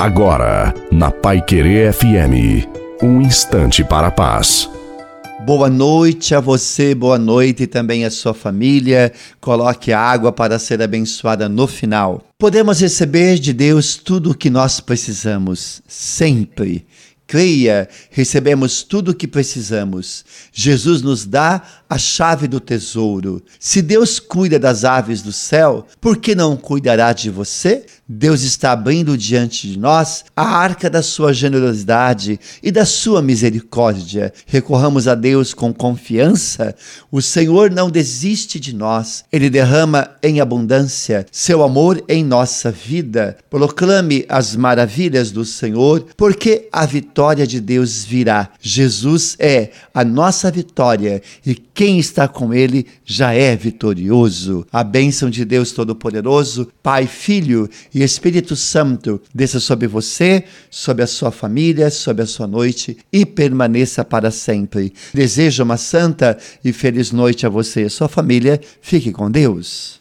Agora, na Pai Querer FM, um instante para a paz. Boa noite a você, boa noite também à sua família. Coloque água para ser abençoada no final. Podemos receber de Deus tudo o que nós precisamos, sempre creia, recebemos tudo o que precisamos. Jesus nos dá a chave do tesouro. Se Deus cuida das aves do céu, por que não cuidará de você? Deus está abrindo diante de nós a arca da sua generosidade e da sua misericórdia. Recorramos a Deus com confiança. O Senhor não desiste de nós. Ele derrama em abundância seu amor em nossa vida. Proclame as maravilhas do Senhor, porque a vitória de Deus virá. Jesus é a nossa vitória e quem está com ele já é vitorioso. A bênção de Deus Todo-Poderoso, Pai, Filho e Espírito Santo desça sobre você, sobre a sua família, sobre a sua noite e permaneça para sempre. Desejo uma santa e feliz noite a você e a sua família. Fique com Deus.